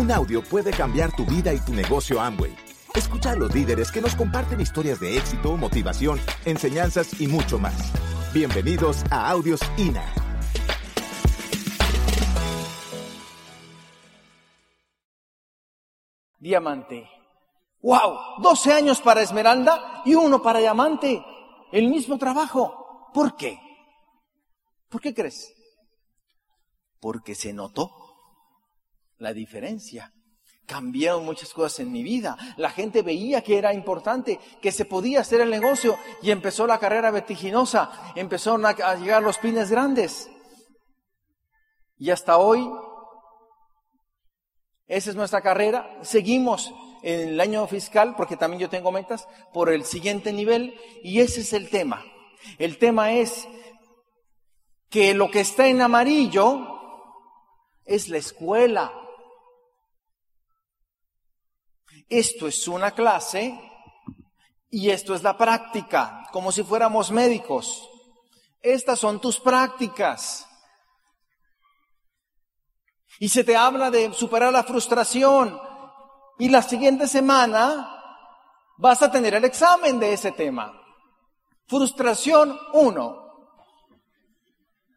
Un audio puede cambiar tu vida y tu negocio Amway. Escucha a los líderes que nos comparten historias de éxito, motivación, enseñanzas y mucho más. Bienvenidos a Audios INA. Diamante. ¡Wow! 12 años para Esmeralda y uno para Diamante. El mismo trabajo. ¿Por qué? ¿Por qué crees? Porque se notó la diferencia. Cambiaron muchas cosas en mi vida. La gente veía que era importante, que se podía hacer el negocio y empezó la carrera vertiginosa. Empezaron a, llegar los pines grandes. Y hasta hoy, esa es nuestra carrera. Seguimos en el año fiscal, porque también yo tengo metas, por el siguiente nivel. Y ese es el tema. El tema es que lo que está en amarillo es la escuela. Esto es una clase y esto es la práctica, como si fuéramos médicos. Estas son tus prácticas. Y se te habla de superar la frustración. Y la siguiente semana vas a tener el examen de ese tema. Frustración 1.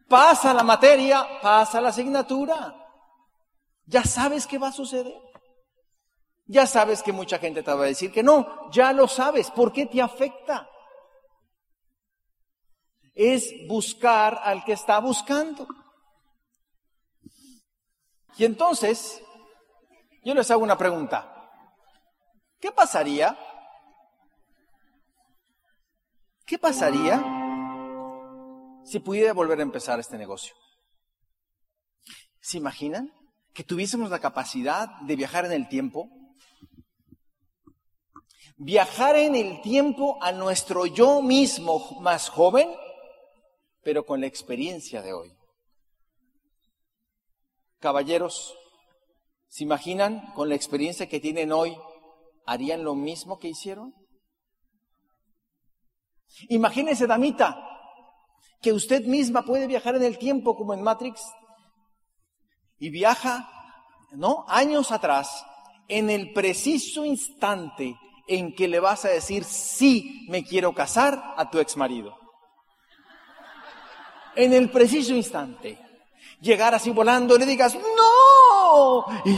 Pasa la materia, pasa la asignatura. Ya sabes qué va a suceder. Ya sabes que mucha gente te va a decir que no, ya lo sabes. ¿Por qué te afecta? Es buscar al que está buscando. Y entonces, yo les hago una pregunta. ¿Qué pasaría? ¿Qué pasaría si pudiera volver a empezar este negocio? ¿Se imaginan que tuviésemos la capacidad de viajar en el tiempo? Viajar en el tiempo a nuestro yo mismo más joven, pero con la experiencia de hoy. Caballeros, ¿se imaginan con la experiencia que tienen hoy, harían lo mismo que hicieron? Imagínese, damita, que usted misma puede viajar en el tiempo como en Matrix y viaja, ¿no? Años atrás, en el preciso instante en que le vas a decir, sí, me quiero casar a tu ex marido. En el preciso instante. Llegar así volando le digas, no. Y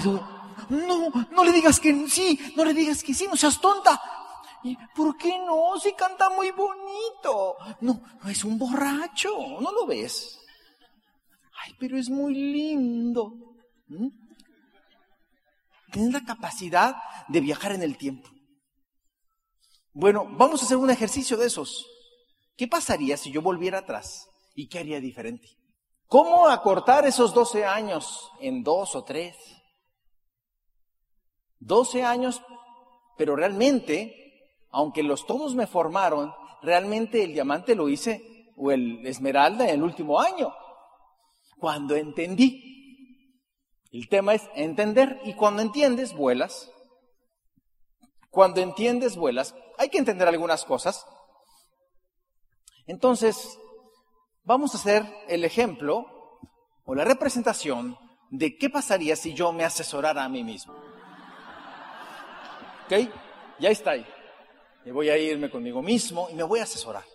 no, no le digas que sí, no le digas que sí, no seas tonta. ¿Y por qué no? Si canta muy bonito. No, no es un borracho, no lo ves. Ay, pero es muy lindo. ¿Mm? Tienes la capacidad de viajar en el tiempo. Bueno, vamos a hacer un ejercicio de esos. ¿Qué pasaría si yo volviera atrás? ¿Y qué haría diferente? ¿Cómo acortar esos 12 años en dos o tres? 12 años, pero realmente, aunque los todos me formaron, realmente el diamante lo hice, o el esmeralda en el último año, cuando entendí. El tema es entender, y cuando entiendes, vuelas. Cuando entiendes, vuelas. Hay que entender algunas cosas. Entonces, vamos a hacer el ejemplo o la representación de qué pasaría si yo me asesorara a mí mismo. ¿Ok? Ya está ahí. Me voy a irme conmigo mismo y me voy a asesorar.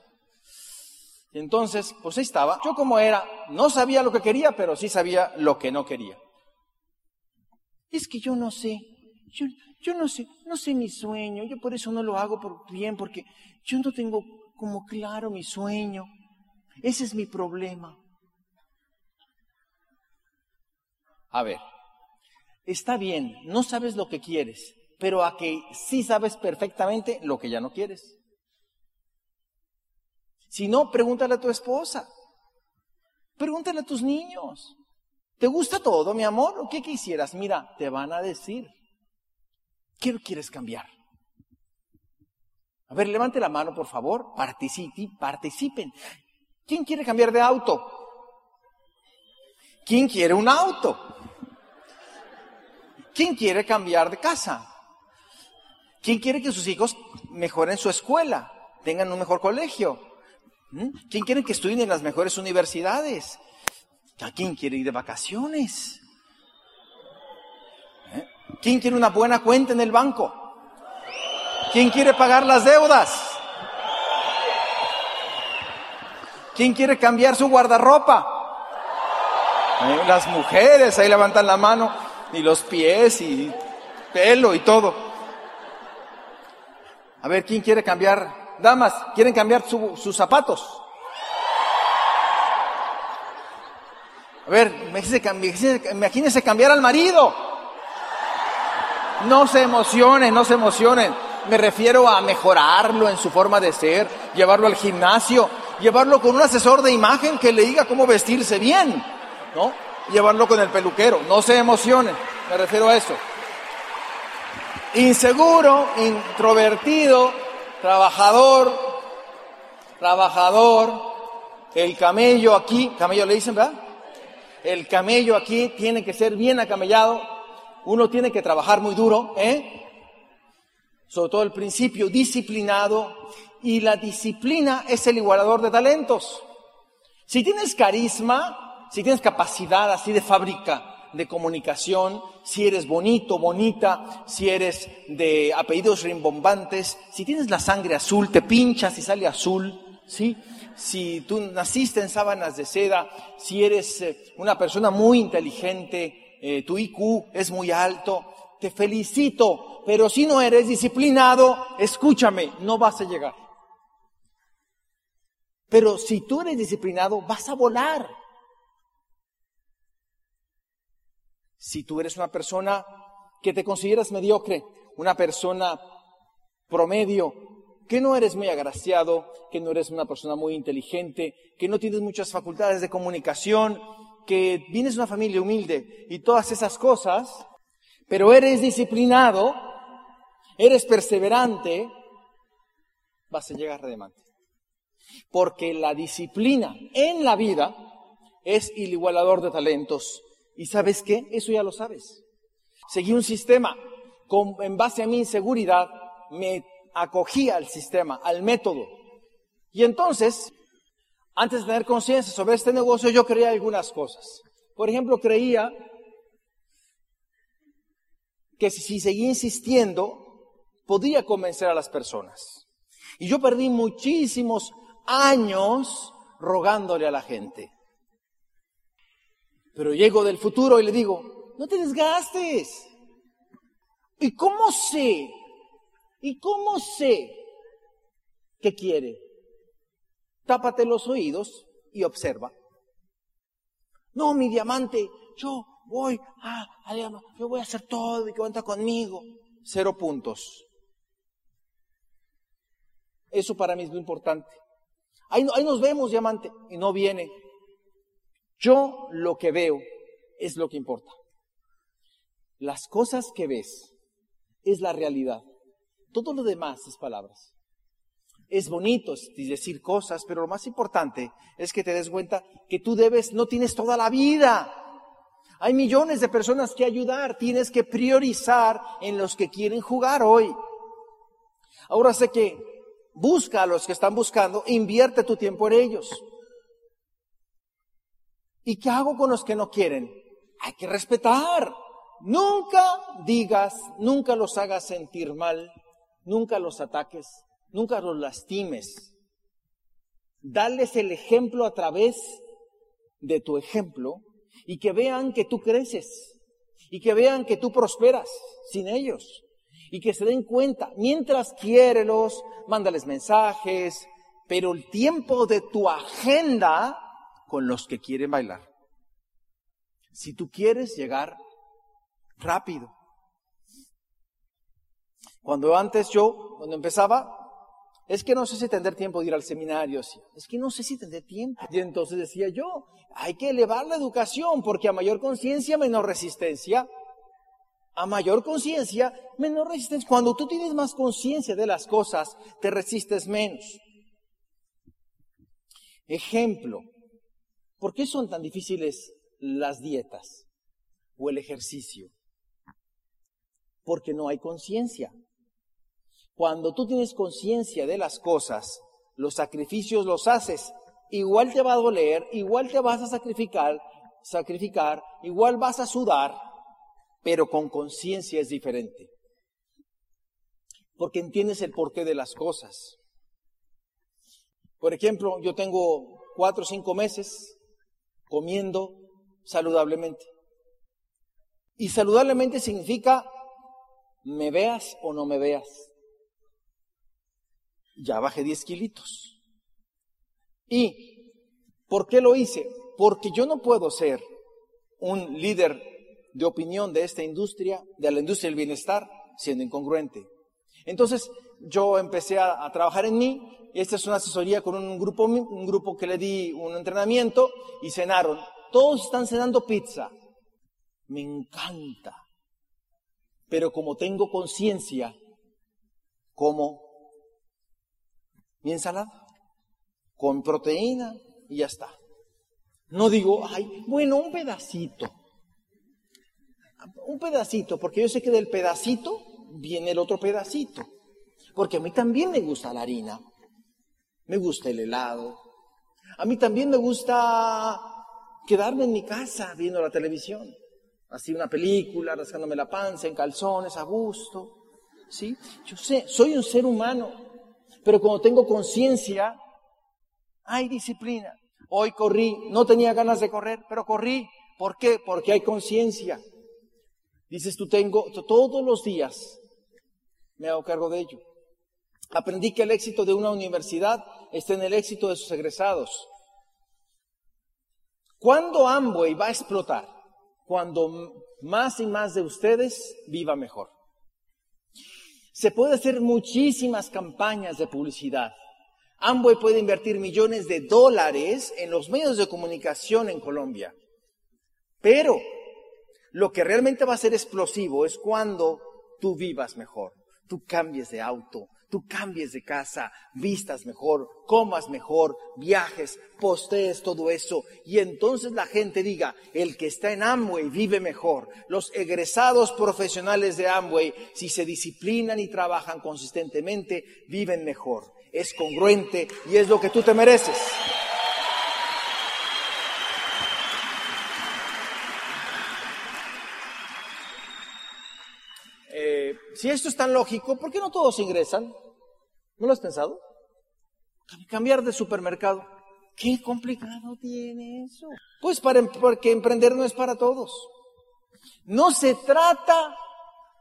Y entonces, pues ahí estaba. Yo como era, no sabía lo que quería, pero sí sabía lo que no quería. Es que yo no sé. Yo, yo no sé, no sé mi sueño, yo por eso no lo hago por bien, porque yo no tengo como claro mi sueño. Ese es mi problema. A ver, está bien, no sabes lo que quieres, pero a que sí sabes perfectamente lo que ya no quieres. Si no, pregúntale a tu esposa, pregúntale a tus niños. ¿Te gusta todo, mi amor? ¿O qué quisieras? Mira, te van a decir. ¿Qué quieres cambiar? A ver, levante la mano, por favor. Participen, participen. ¿Quién quiere cambiar de auto? ¿Quién quiere un auto? ¿Quién quiere cambiar de casa? ¿Quién quiere que sus hijos mejoren su escuela, tengan un mejor colegio? ¿Mm? ¿Quién quiere que estudien en las mejores universidades? ¿A quién quiere ir de vacaciones? ¿Quién quiere una buena cuenta en el banco? ¿Quién quiere pagar las deudas? ¿Quién quiere cambiar su guardarropa? Las mujeres ahí levantan la mano y los pies y pelo y todo. A ver, ¿quién quiere cambiar? Damas, ¿quieren cambiar su- sus zapatos? A ver, imagínese- imagínese cambiar al marido. No se emocionen, no se emocionen. Me refiero a mejorarlo en su forma de ser, llevarlo al gimnasio, llevarlo con un asesor de imagen que le diga cómo vestirse bien, ¿no? Llevarlo con el peluquero. No se emocionen, me refiero a eso. Inseguro, introvertido, trabajador, trabajador, el camello aquí, camello le dicen, ¿verdad? El camello aquí tiene que ser bien acamellado, uno tiene que trabajar muy duro, ¿eh? Sobre todo el principio, disciplinado, y la disciplina es el igualador de talentos. Si tienes carisma, si tienes capacidad así de fábrica de comunicación, si eres bonito, bonita, si eres de apellidos rimbombantes, si tienes la sangre azul, te pinchas y sale azul, ¿sí? Si tú naciste en sábanas de seda, si eres eh, una persona muy inteligente, eh, tu IQ es muy alto, te felicito, pero si no eres disciplinado, escúchame, no vas a llegar. Pero si tú eres disciplinado, vas a volar. Si tú eres una persona que te consideras mediocre, una persona promedio, que no eres muy agraciado, que no eres una persona muy inteligente, que no tienes muchas facultades de comunicación, que vienes de una familia humilde y todas esas cosas, pero eres disciplinado, eres perseverante, vas a llegar redemante. Porque la disciplina en la vida es el igualador de talentos. ¿Y sabes qué? Eso ya lo sabes. Seguí un sistema. Con, en base a mi inseguridad, me acogí al sistema, al método. Y entonces, antes de tener conciencia sobre este negocio, yo creía algunas cosas. Por ejemplo, creía que si seguía insistiendo, podía convencer a las personas. Y yo perdí muchísimos años rogándole a la gente. Pero llego del futuro y le digo, no te desgastes. ¿Y cómo sé? ¿Y cómo sé qué quiere? Tápate los oídos y observa. No, mi diamante, yo voy a, a yo voy a hacer todo y que cuenta conmigo. Cero puntos. Eso para mí es lo importante. Ahí, ahí nos vemos, diamante, y no viene. Yo lo que veo es lo que importa. Las cosas que ves es la realidad. Todo lo demás es palabras. Es bonito decir cosas, pero lo más importante es que te des cuenta que tú debes, no tienes toda la vida. Hay millones de personas que ayudar, tienes que priorizar en los que quieren jugar hoy. Ahora sé que busca a los que están buscando, invierte tu tiempo en ellos. ¿Y qué hago con los que no quieren? Hay que respetar. Nunca digas, nunca los hagas sentir mal, nunca los ataques, nunca los lastimes. Dales el ejemplo a través de tu ejemplo y que vean que tú creces y que vean que tú prosperas sin ellos y que se den cuenta. Mientras quiérelos, mándales mensajes, pero el tiempo de tu agenda con los que quieren bailar. Si tú quieres llegar rápido. Cuando antes yo, cuando empezaba, es que no sé si tendré tiempo de ir al seminario, es que no sé si tendré tiempo. Y entonces decía yo, hay que elevar la educación porque a mayor conciencia, menor resistencia. A mayor conciencia, menor resistencia. Cuando tú tienes más conciencia de las cosas, te resistes menos. Ejemplo, ¿por qué son tan difíciles las dietas o el ejercicio? Porque no hay conciencia. Cuando tú tienes conciencia de las cosas, los sacrificios los haces. Igual te va a doler, igual te vas a sacrificar, sacrificar, igual vas a sudar, pero con conciencia es diferente. Porque entiendes el porqué de las cosas. Por ejemplo, yo tengo cuatro o cinco meses comiendo saludablemente. Y saludablemente significa me veas o no me veas. Ya bajé 10 kilitos. ¿Y por qué lo hice? Porque yo no puedo ser un líder de opinión de esta industria, de la industria del bienestar, siendo incongruente. Entonces yo empecé a, a trabajar en mí. Esta es una asesoría con un grupo, un grupo que le di un entrenamiento y cenaron. Todos están cenando pizza. Me encanta. Pero como tengo conciencia, como mi ensalada con proteína y ya está. No digo, ay, bueno, un pedacito. Un pedacito, porque yo sé que del pedacito viene el otro pedacito. Porque a mí también me gusta la harina, me gusta el helado, a mí también me gusta quedarme en mi casa viendo la televisión, así una película, rascándome la panza en calzones a gusto. ¿Sí? Yo sé, soy un ser humano, pero cuando tengo conciencia, hay disciplina. Hoy corrí, no tenía ganas de correr, pero corrí. ¿Por qué? Porque hay conciencia. Dices, tú tengo, todos los días me hago cargo de ello. Aprendí que el éxito de una universidad está en el éxito de sus egresados. ¿Cuándo Amway va a explotar? Cuando más y más de ustedes viva mejor. Se puede hacer muchísimas campañas de publicidad. Amway puede invertir millones de dólares en los medios de comunicación en Colombia. Pero lo que realmente va a ser explosivo es cuando tú vivas mejor, tú cambies de auto, tú cambies de casa, vistas mejor, comas mejor, viajes, postees todo eso. Y entonces la gente diga, el que está en Amway vive mejor. Los egresados profesionales de Amway, si se disciplinan y trabajan consistentemente, viven mejor. Es congruente y es lo que tú te mereces. Si esto es tan lógico, ¿por qué no todos ingresan? ¿No lo has pensado? Cambiar de supermercado. ¿Qué complicado tiene eso? Pues para, porque emprender no es para todos. No se trata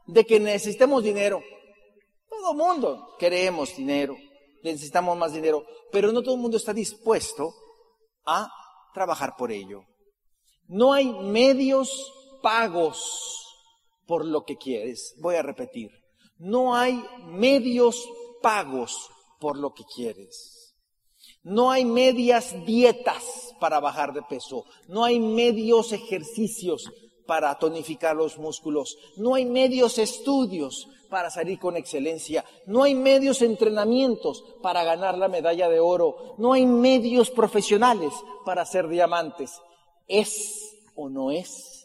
de que necesitemos dinero. Todo mundo queremos dinero, necesitamos más dinero, pero no todo el mundo está dispuesto a trabajar por ello. No hay medios pagos por lo que quieres. Voy a repetir, no hay medios pagos por lo que quieres. No hay medias dietas para bajar de peso. No hay medios ejercicios para tonificar los músculos. No hay medios estudios para salir con excelencia. No hay medios entrenamientos para ganar la medalla de oro. No hay medios profesionales para ser diamantes. ¿Es o no es?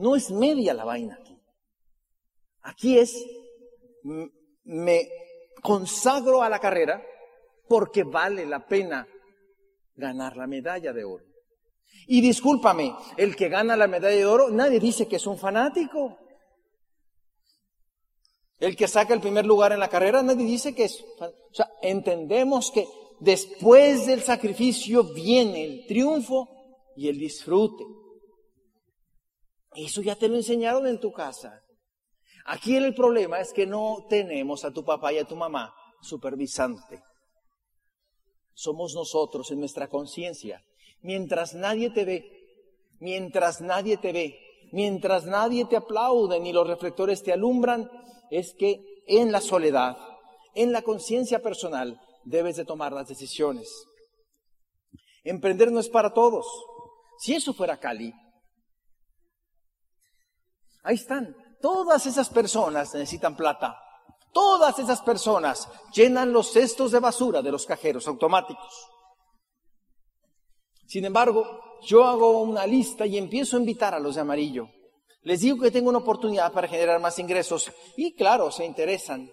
No es media la vaina aquí. Aquí es, me consagro a la carrera porque vale la pena ganar la medalla de oro. Y discúlpame, el que gana la medalla de oro, nadie dice que es un fanático. El que saca el primer lugar en la carrera, nadie dice que es... O sea, entendemos que después del sacrificio viene el triunfo y el disfrute. Eso ya te lo enseñaron en tu casa. Aquí el problema es que no tenemos a tu papá y a tu mamá supervisante. Somos nosotros en nuestra conciencia. Mientras nadie te ve, mientras nadie te ve, mientras nadie te aplaude ni los reflectores te alumbran, es que en la soledad, en la conciencia personal, debes de tomar las decisiones. Emprender no es para todos. Si eso fuera Cali, Ahí están. Todas esas personas necesitan plata. Todas esas personas llenan los cestos de basura de los cajeros automáticos. Sin embargo, yo hago una lista y empiezo a invitar a los de amarillo. Les digo que tengo una oportunidad para generar más ingresos y claro, se interesan.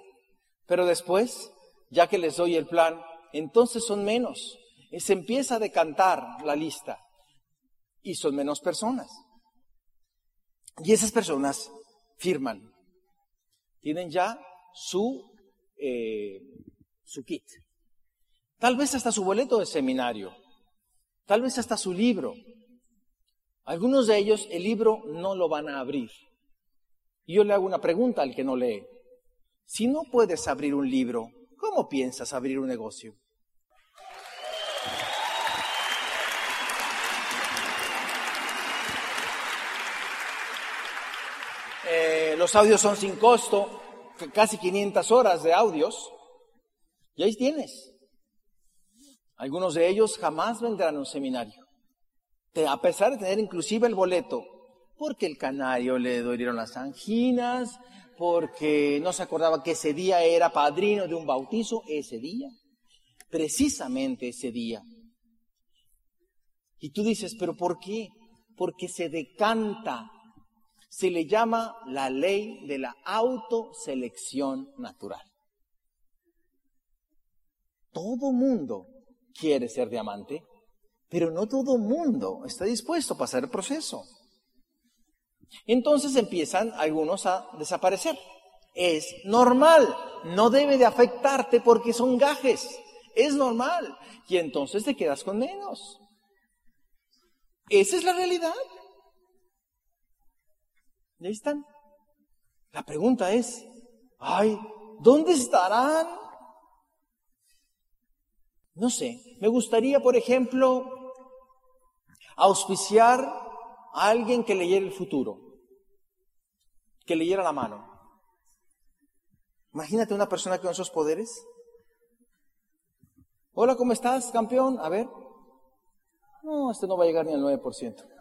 Pero después, ya que les doy el plan, entonces son menos. Se empieza a decantar la lista y son menos personas. Y esas personas firman. Tienen ya su, eh, su kit. Tal vez hasta su boleto de seminario. Tal vez hasta su libro. Algunos de ellos el libro no lo van a abrir. Y yo le hago una pregunta al que no lee. Si no puedes abrir un libro, ¿cómo piensas abrir un negocio? Eh, los audios son sin costo, casi 500 horas de audios. Y ahí tienes. Algunos de ellos jamás vendrán a un seminario. A pesar de tener inclusive el boleto, porque el canario le dolieron las anginas, porque no se acordaba que ese día era padrino de un bautizo, ese día, precisamente ese día. Y tú dices, pero ¿por qué? Porque se decanta se le llama la ley de la autoselección natural. Todo mundo quiere ser diamante, pero no todo mundo está dispuesto a pasar el proceso. Entonces empiezan algunos a desaparecer. Es normal, no debe de afectarte porque son gajes, es normal. Y entonces te quedas con menos. Esa es la realidad. Y ahí están. La pregunta es, ay, ¿dónde estarán? No sé, me gustaría, por ejemplo, auspiciar a alguien que leyera el futuro, que leyera la mano. Imagínate una persona con esos poderes. Hola, ¿cómo estás, campeón? A ver. No, este no va a llegar ni al 9%.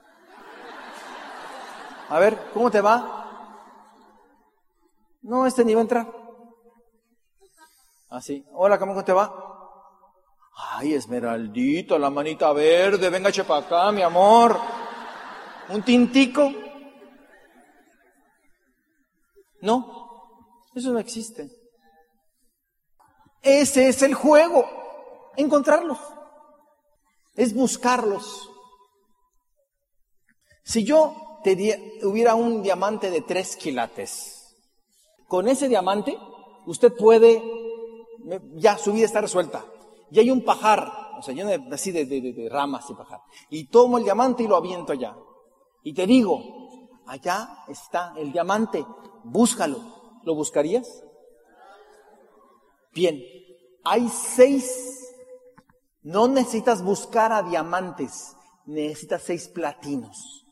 A ver, ¿cómo te va? No, este ni va a entrar. Así. Hola, ¿cómo te va? Ay, Esmeraldito, la manita verde, venga para acá, mi amor. Un tintico. No, eso no existe. Ese es el juego, encontrarlos. Es buscarlos. Si yo hubiera un diamante de tres quilates. Con ese diamante, usted puede, ya su vida está resuelta. Y hay un pajar, o sea, lleno de, así de, ramas y pajar. Y tomo el diamante y lo aviento allá. Y te digo, allá está el diamante, búscalo. ¿Lo buscarías? Bien, hay seis, no necesitas buscar a diamantes, necesitas seis platinos.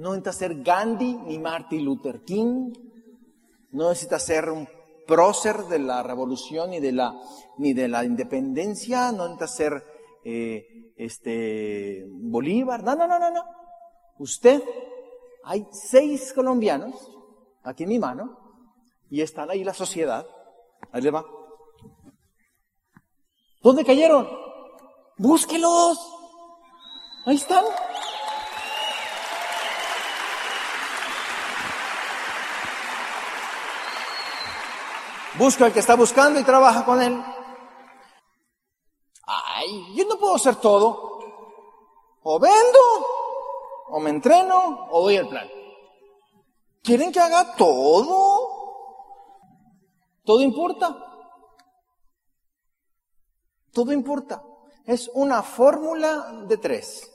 No necesitas ser Gandhi ni Martin Luther King. No necesitas ser un prócer de la revolución ni de la, ni de la independencia. No necesitas ser eh, este, Bolívar. No, no, no, no, no. Usted, hay seis colombianos aquí en mi mano y están ahí la sociedad. Ahí le va. ¿Dónde cayeron? Búsquelos. Ahí están. Busca al que está buscando y trabaja con él. Ay, yo no puedo hacer todo. O vendo, o me entreno, o doy el plan. ¿Quieren que haga todo? Todo importa. Todo importa. Es una fórmula de tres.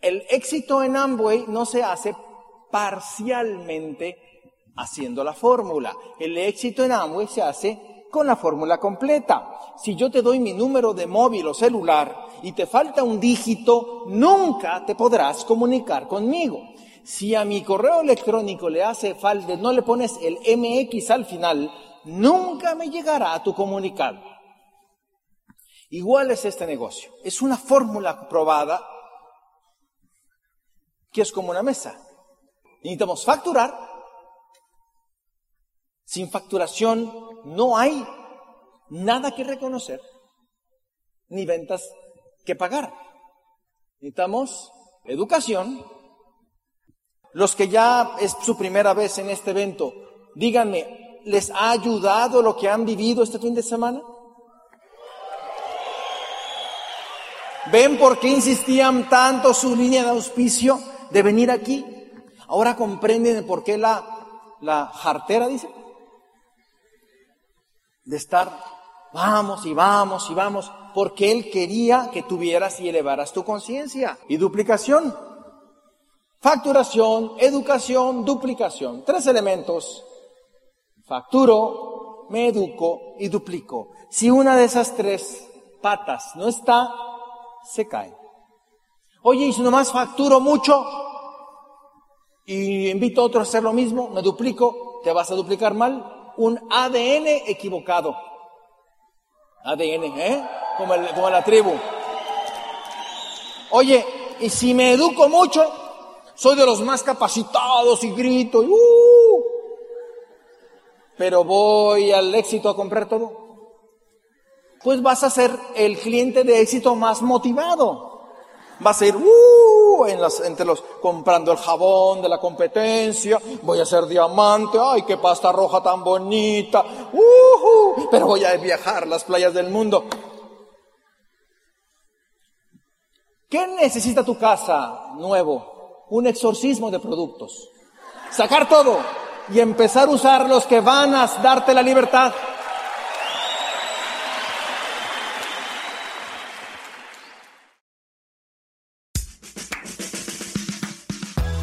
El éxito en Amway no se hace parcialmente haciendo la fórmula. El éxito en Amway se hace con la fórmula completa. Si yo te doy mi número de móvil o celular y te falta un dígito, nunca te podrás comunicar conmigo. Si a mi correo electrónico le hace falta, no le pones el MX al final, nunca me llegará a tu comunicado. Igual es este negocio. Es una fórmula probada que es como una mesa. Necesitamos facturar sin facturación no hay nada que reconocer, ni ventas que pagar. Necesitamos educación. Los que ya es su primera vez en este evento, díganme, ¿les ha ayudado lo que han vivido este fin de semana? ¿Ven por qué insistían tanto su línea de auspicio de venir aquí? Ahora comprenden por qué la, la jartera, dice, de estar, vamos y vamos y vamos, porque Él quería que tuvieras y elevaras tu conciencia. Y duplicación, facturación, educación, duplicación. Tres elementos. Facturo, me educo y duplico. Si una de esas tres patas no está, se cae. Oye, y si nomás facturo mucho y invito a otro a hacer lo mismo, me duplico, te vas a duplicar mal. Un ADN equivocado. ADN, ¿eh? Como, como la tribu. Oye, y si me educo mucho, soy de los más capacitados y grito, y, uh, pero voy al éxito a comprar todo. Pues vas a ser el cliente de éxito más motivado. Vas a ir uh, en las, entre los comprando el jabón de la competencia, voy a ser diamante, ay, qué pasta roja tan bonita, pero voy a viajar las playas del mundo. ¿Qué necesita tu casa nuevo? Un exorcismo de productos. Sacar todo y empezar a usar los que van a darte la libertad.